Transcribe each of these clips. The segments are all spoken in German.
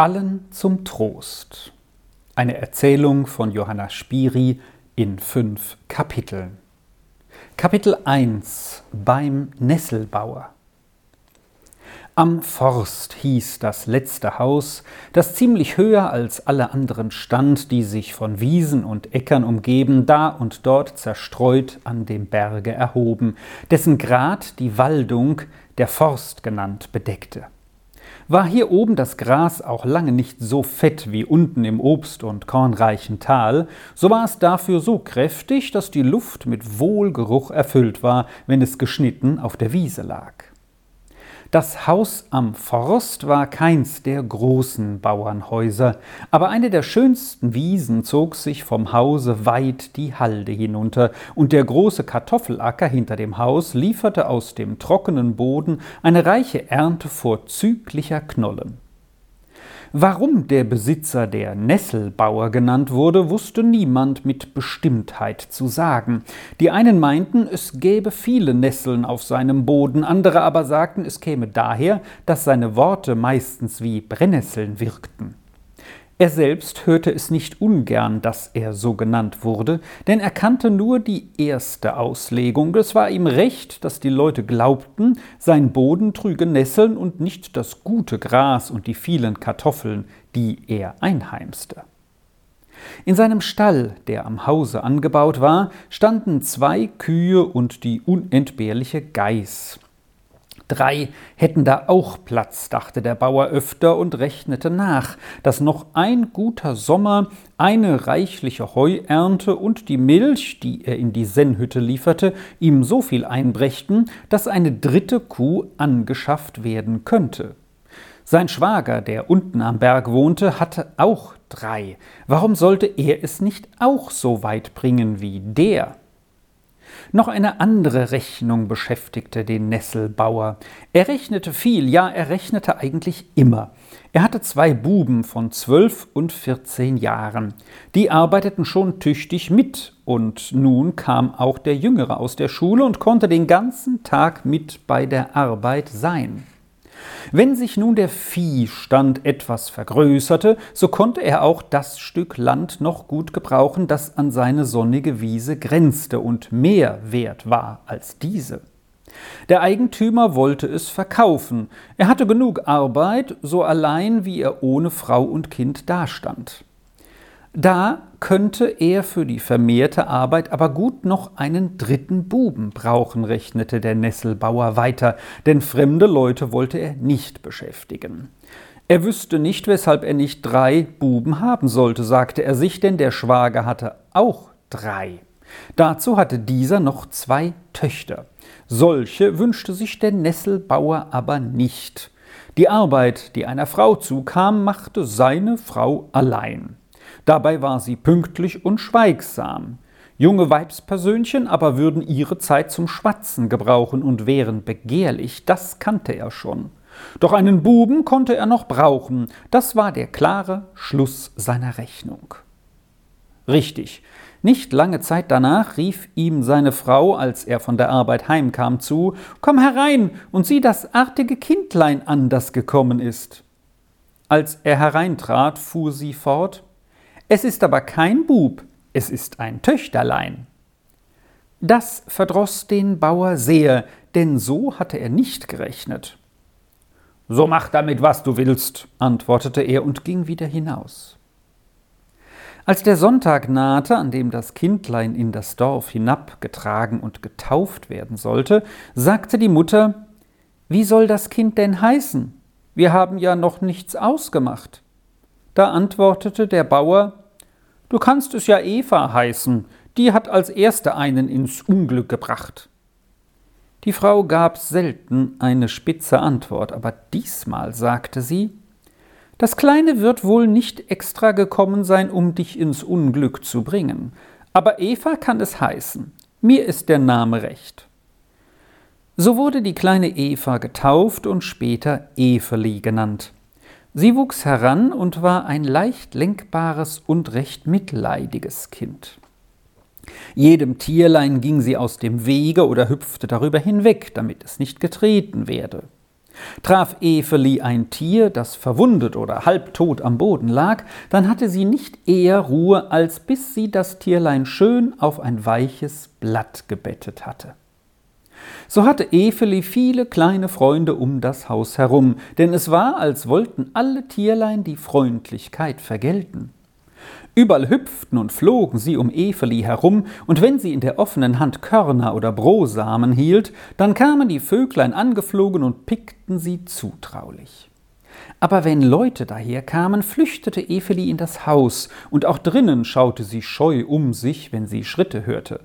Allen zum Trost. Eine Erzählung von Johanna Spiri in fünf Kapiteln. Kapitel 1 Beim Nesselbauer. Am Forst hieß das letzte Haus, das ziemlich höher als alle anderen stand, die sich von Wiesen und Äckern umgeben, da und dort zerstreut an dem Berge erhoben, dessen Grat die Waldung, der Forst genannt, bedeckte. War hier oben das Gras auch lange nicht so fett wie unten im obst- und kornreichen Tal, so war es dafür so kräftig, dass die Luft mit Wohlgeruch erfüllt war, wenn es geschnitten auf der Wiese lag. Das Haus am Forst war keins der großen Bauernhäuser, aber eine der schönsten Wiesen zog sich vom Hause weit die Halde hinunter, und der große Kartoffelacker hinter dem Haus lieferte aus dem trockenen Boden eine reiche Ernte vorzüglicher Knollen. Warum der Besitzer der Nesselbauer genannt wurde, wusste niemand mit Bestimmtheit zu sagen. Die einen meinten, es gäbe viele Nesseln auf seinem Boden, andere aber sagten, es käme daher, dass seine Worte meistens wie Brennnesseln wirkten. Er selbst hörte es nicht ungern, dass er so genannt wurde, denn er kannte nur die erste Auslegung. Es war ihm recht, dass die Leute glaubten, sein Boden trüge Nesseln und nicht das gute Gras und die vielen Kartoffeln, die er einheimste. In seinem Stall, der am Hause angebaut war, standen zwei Kühe und die unentbehrliche Geiß. Drei hätten da auch Platz, dachte der Bauer öfter und rechnete nach, dass noch ein guter Sommer, eine reichliche Heuernte und die Milch, die er in die Sennhütte lieferte, ihm so viel einbrächten, dass eine dritte Kuh angeschafft werden könnte. Sein Schwager, der unten am Berg wohnte, hatte auch drei. Warum sollte er es nicht auch so weit bringen wie der? Noch eine andere Rechnung beschäftigte den Nesselbauer. Er rechnete viel, ja, er rechnete eigentlich immer. Er hatte zwei Buben von zwölf und vierzehn Jahren. Die arbeiteten schon tüchtig mit, und nun kam auch der Jüngere aus der Schule und konnte den ganzen Tag mit bei der Arbeit sein. Wenn sich nun der Viehstand etwas vergrößerte, so konnte er auch das Stück Land noch gut gebrauchen, das an seine sonnige Wiese grenzte und mehr wert war als diese. Der Eigentümer wollte es verkaufen. Er hatte genug Arbeit, so allein wie er ohne Frau und Kind dastand. Da könnte er für die vermehrte Arbeit aber gut noch einen dritten Buben brauchen, rechnete der Nesselbauer weiter, denn fremde Leute wollte er nicht beschäftigen. Er wüsste nicht, weshalb er nicht drei Buben haben sollte, sagte er sich, denn der Schwager hatte auch drei. Dazu hatte dieser noch zwei Töchter. Solche wünschte sich der Nesselbauer aber nicht. Die Arbeit, die einer Frau zukam, machte seine Frau allein. Dabei war sie pünktlich und schweigsam. Junge Weibspersönchen aber würden ihre Zeit zum Schwatzen gebrauchen und wären begehrlich, das kannte er schon. Doch einen Buben konnte er noch brauchen, das war der klare Schluss seiner Rechnung. Richtig, nicht lange Zeit danach rief ihm seine Frau, als er von der Arbeit heimkam, zu Komm herein und sieh das artige Kindlein an, das gekommen ist. Als er hereintrat, fuhr sie fort es ist aber kein Bub, es ist ein Töchterlein. Das verdroß den Bauer sehr, denn so hatte er nicht gerechnet. So mach damit, was du willst, antwortete er und ging wieder hinaus. Als der Sonntag nahte, an dem das Kindlein in das Dorf hinabgetragen und getauft werden sollte, sagte die Mutter Wie soll das Kind denn heißen? Wir haben ja noch nichts ausgemacht. Da antwortete der Bauer Du kannst es ja Eva heißen, die hat als erste einen ins Unglück gebracht. Die Frau gab selten eine spitze Antwort, aber diesmal sagte sie Das Kleine wird wohl nicht extra gekommen sein, um dich ins Unglück zu bringen, aber Eva kann es heißen. Mir ist der Name recht. So wurde die kleine Eva getauft und später Eveli genannt. Sie wuchs heran und war ein leicht lenkbares und recht mitleidiges Kind. Jedem Tierlein ging sie aus dem Wege oder hüpfte darüber hinweg, damit es nicht getreten werde. Traf Eveli ein Tier, das verwundet oder halbtot am Boden lag, dann hatte sie nicht eher Ruhe, als bis sie das Tierlein schön auf ein weiches Blatt gebettet hatte. So hatte Eveli viele kleine Freunde um das Haus herum, denn es war, als wollten alle Tierlein die Freundlichkeit vergelten. Überall hüpften und flogen sie um Eveli herum, und wenn sie in der offenen Hand Körner oder Brosamen hielt, dann kamen die Vöglein angeflogen und pickten sie zutraulich. Aber wenn Leute daherkamen, flüchtete Eveli in das Haus, und auch drinnen schaute sie scheu um sich, wenn sie Schritte hörte.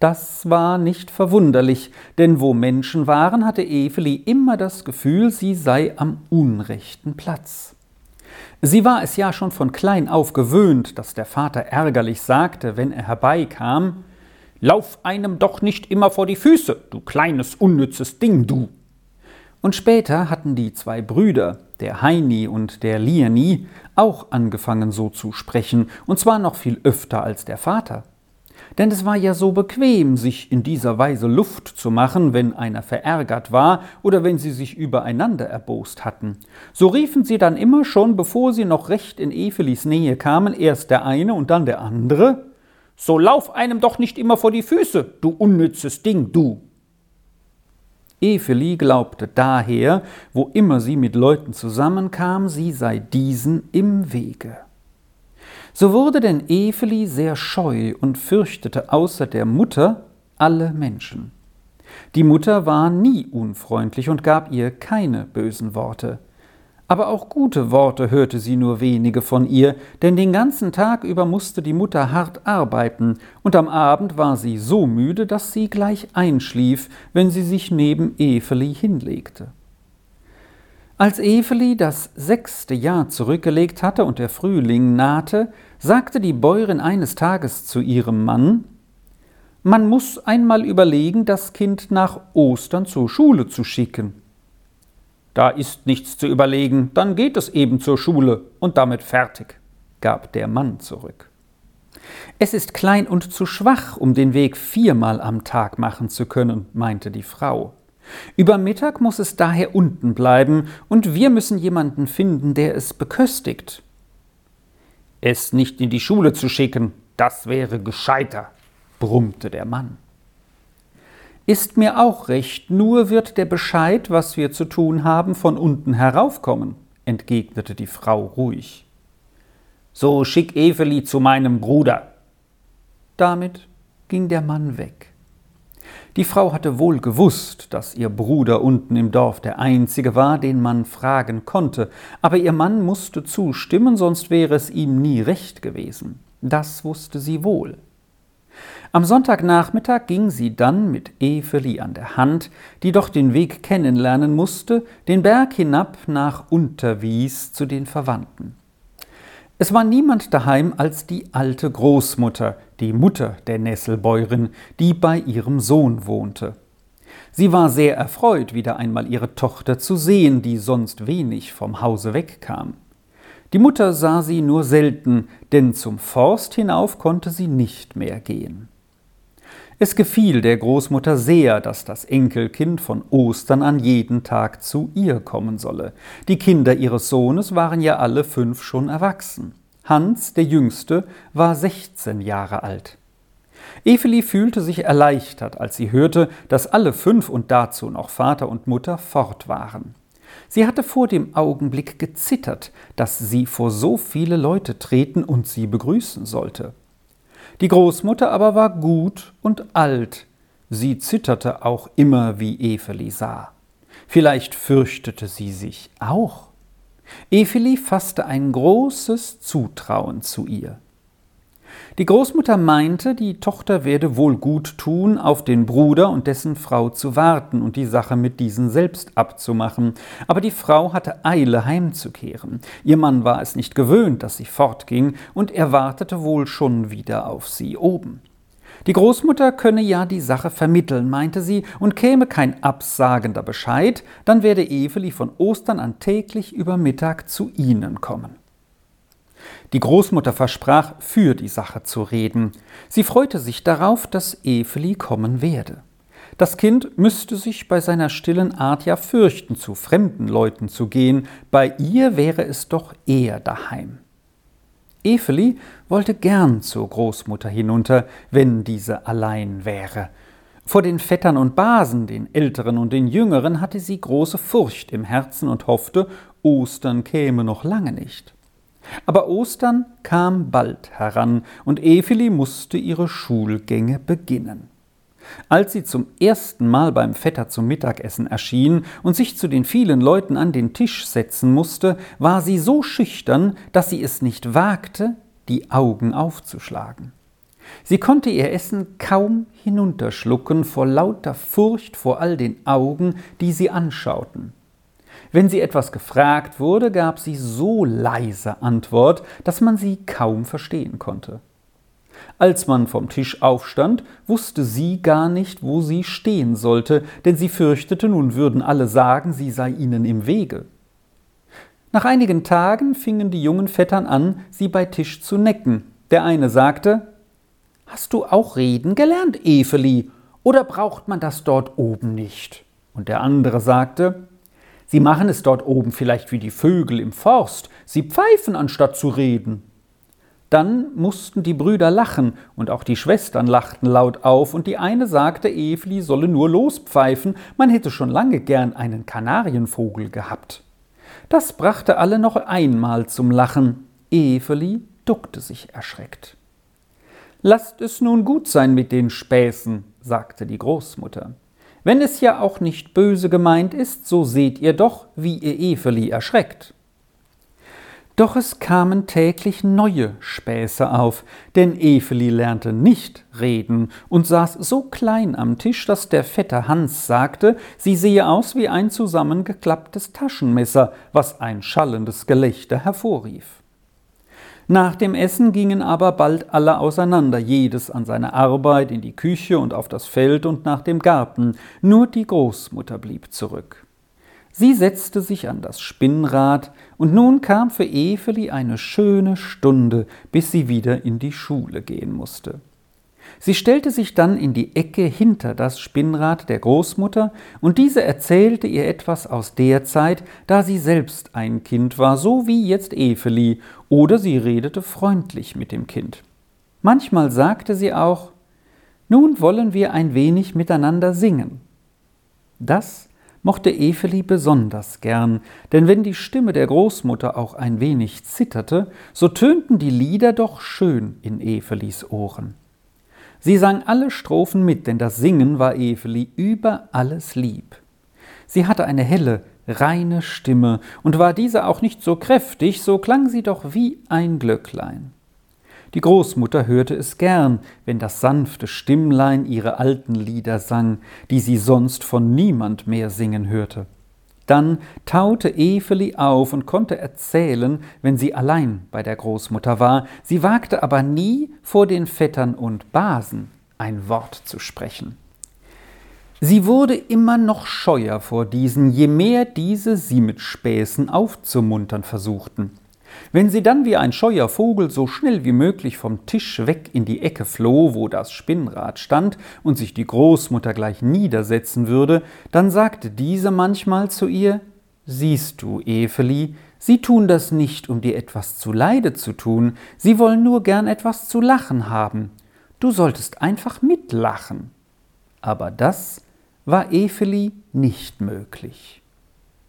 Das war nicht verwunderlich, denn wo Menschen waren, hatte Eveli immer das Gefühl, sie sei am unrechten Platz. Sie war es ja schon von klein auf gewöhnt, dass der Vater ärgerlich sagte, wenn er herbeikam, Lauf einem doch nicht immer vor die Füße, du kleines unnützes Ding, du. Und später hatten die zwei Brüder, der Heini und der Lieni, auch angefangen so zu sprechen, und zwar noch viel öfter als der Vater. Denn es war ja so bequem, sich in dieser Weise Luft zu machen, wenn einer verärgert war oder wenn sie sich übereinander erbost hatten. So riefen sie dann immer schon, bevor sie noch recht in Evelis Nähe kamen, erst der eine und dann der andere. So lauf einem doch nicht immer vor die Füße, du unnützes Ding, du. Eveli glaubte daher, wo immer sie mit Leuten zusammenkam, sie sei diesen im Wege. So wurde denn Eveli sehr scheu und fürchtete außer der Mutter alle Menschen. Die Mutter war nie unfreundlich und gab ihr keine bösen Worte. Aber auch gute Worte hörte sie nur wenige von ihr, denn den ganzen Tag über musste die Mutter hart arbeiten, und am Abend war sie so müde, dass sie gleich einschlief, wenn sie sich neben Eveli hinlegte. Als Eveli das sechste Jahr zurückgelegt hatte und der Frühling nahte, sagte die Bäuerin eines Tages zu ihrem Mann Man muss einmal überlegen, das Kind nach Ostern zur Schule zu schicken. Da ist nichts zu überlegen, dann geht es eben zur Schule und damit fertig, gab der Mann zurück. Es ist klein und zu schwach, um den Weg viermal am Tag machen zu können, meinte die Frau. Über Mittag muss es daher unten bleiben, und wir müssen jemanden finden, der es beköstigt. Es nicht in die Schule zu schicken, das wäre gescheiter, brummte der Mann. Ist mir auch recht, nur wird der Bescheid, was wir zu tun haben, von unten heraufkommen, entgegnete die Frau ruhig. So schick Eveli zu meinem Bruder. Damit ging der Mann weg. Die Frau hatte wohl gewusst, dass ihr Bruder unten im Dorf der einzige war, den man fragen konnte, aber ihr Mann musste zustimmen, sonst wäre es ihm nie recht gewesen. Das wusste sie wohl. Am Sonntagnachmittag ging sie dann mit Eveli an der Hand, die doch den Weg kennenlernen musste, den Berg hinab nach Unterwies zu den Verwandten. Es war niemand daheim als die alte Großmutter, die Mutter der Nesselbäuerin, die bei ihrem Sohn wohnte. Sie war sehr erfreut, wieder einmal ihre Tochter zu sehen, die sonst wenig vom Hause wegkam. Die Mutter sah sie nur selten, denn zum Forst hinauf konnte sie nicht mehr gehen. Es gefiel der Großmutter sehr, dass das Enkelkind von Ostern an jeden Tag zu ihr kommen solle. Die Kinder ihres Sohnes waren ja alle fünf schon erwachsen. Hans, der Jüngste, war 16 Jahre alt. Eveli fühlte sich erleichtert, als sie hörte, dass alle fünf und dazu noch Vater und Mutter fort waren. Sie hatte vor dem Augenblick gezittert, dass sie vor so viele Leute treten und sie begrüßen sollte. Die Großmutter aber war gut und alt. Sie zitterte auch immer, wie Eveli sah. Vielleicht fürchtete sie sich auch. Eveli fasste ein großes Zutrauen zu ihr. Die Großmutter meinte, die Tochter werde wohl gut tun, auf den Bruder und dessen Frau zu warten und die Sache mit diesen selbst abzumachen. Aber die Frau hatte Eile heimzukehren. Ihr Mann war es nicht gewöhnt, dass sie fortging, und er wartete wohl schon wieder auf sie oben. Die Großmutter könne ja die Sache vermitteln, meinte sie, und käme kein absagender Bescheid, dann werde Eveli von Ostern an täglich über Mittag zu ihnen kommen. Die Großmutter versprach, für die Sache zu reden. Sie freute sich darauf, dass Eveli kommen werde. Das Kind müsste sich bei seiner stillen Art ja fürchten, zu fremden Leuten zu gehen, bei ihr wäre es doch eher daheim. Eveli wollte gern zur Großmutter hinunter, wenn diese allein wäre. Vor den Vettern und Basen, den Älteren und den Jüngeren, hatte sie große Furcht im Herzen und hoffte, Ostern käme noch lange nicht. Aber Ostern kam bald heran, und Eveli musste ihre Schulgänge beginnen. Als sie zum ersten Mal beim Vetter zum Mittagessen erschien und sich zu den vielen Leuten an den Tisch setzen musste, war sie so schüchtern, dass sie es nicht wagte, die Augen aufzuschlagen. Sie konnte ihr Essen kaum hinunterschlucken vor lauter Furcht vor all den Augen, die sie anschauten. Wenn sie etwas gefragt wurde, gab sie so leise Antwort, dass man sie kaum verstehen konnte. Als man vom Tisch aufstand, wusste sie gar nicht, wo sie stehen sollte, denn sie fürchtete, nun würden alle sagen, sie sei ihnen im Wege. Nach einigen Tagen fingen die jungen Vettern an, sie bei Tisch zu necken. Der eine sagte Hast du auch reden gelernt, Eveli, oder braucht man das dort oben nicht? Und der andere sagte Sie machen es dort oben vielleicht wie die Vögel im Forst, sie pfeifen anstatt zu reden. Dann mussten die Brüder lachen, und auch die Schwestern lachten laut auf, und die eine sagte, Evli solle nur lospfeifen, man hätte schon lange gern einen Kanarienvogel gehabt. Das brachte alle noch einmal zum Lachen. Eveli duckte sich erschreckt. Lasst es nun gut sein mit den Späßen, sagte die Großmutter. Wenn es ja auch nicht böse gemeint ist, so seht ihr doch, wie ihr Eveli erschreckt. Doch es kamen täglich neue Späße auf, denn Eveli lernte nicht reden und saß so klein am Tisch, dass der Vetter Hans sagte, sie sehe aus wie ein zusammengeklapptes Taschenmesser, was ein schallendes Gelächter hervorrief. Nach dem Essen gingen aber bald alle auseinander, jedes an seine Arbeit in die Küche und auf das Feld und nach dem Garten, nur die Großmutter blieb zurück. Sie setzte sich an das Spinnrad, und nun kam für Eveli eine schöne Stunde, bis sie wieder in die Schule gehen musste. Sie stellte sich dann in die Ecke hinter das Spinnrad der Großmutter, und diese erzählte ihr etwas aus der Zeit, da sie selbst ein Kind war, so wie jetzt Eveli, oder sie redete freundlich mit dem Kind. Manchmal sagte sie auch Nun wollen wir ein wenig miteinander singen. Das mochte Eveli besonders gern, denn wenn die Stimme der Großmutter auch ein wenig zitterte, so tönten die Lieder doch schön in Evelis Ohren. Sie sang alle Strophen mit, denn das Singen war Eveli über alles lieb. Sie hatte eine helle, reine Stimme, und war diese auch nicht so kräftig, so klang sie doch wie ein Glöcklein. Die Großmutter hörte es gern, wenn das sanfte Stimmlein ihre alten Lieder sang, die sie sonst von niemand mehr singen hörte. Dann taute Eveli auf und konnte erzählen, wenn sie allein bei der Großmutter war, sie wagte aber nie vor den Vettern und Basen ein Wort zu sprechen. Sie wurde immer noch scheuer vor diesen, je mehr diese sie mit Späßen aufzumuntern versuchten. Wenn sie dann wie ein scheuer Vogel so schnell wie möglich vom Tisch weg in die Ecke floh, wo das Spinnrad stand, und sich die Großmutter gleich niedersetzen würde, dann sagte diese manchmal zu ihr Siehst du, Eveli, sie tun das nicht, um dir etwas zu Leide zu tun, sie wollen nur gern etwas zu lachen haben. Du solltest einfach mitlachen. Aber das war Eveli nicht möglich.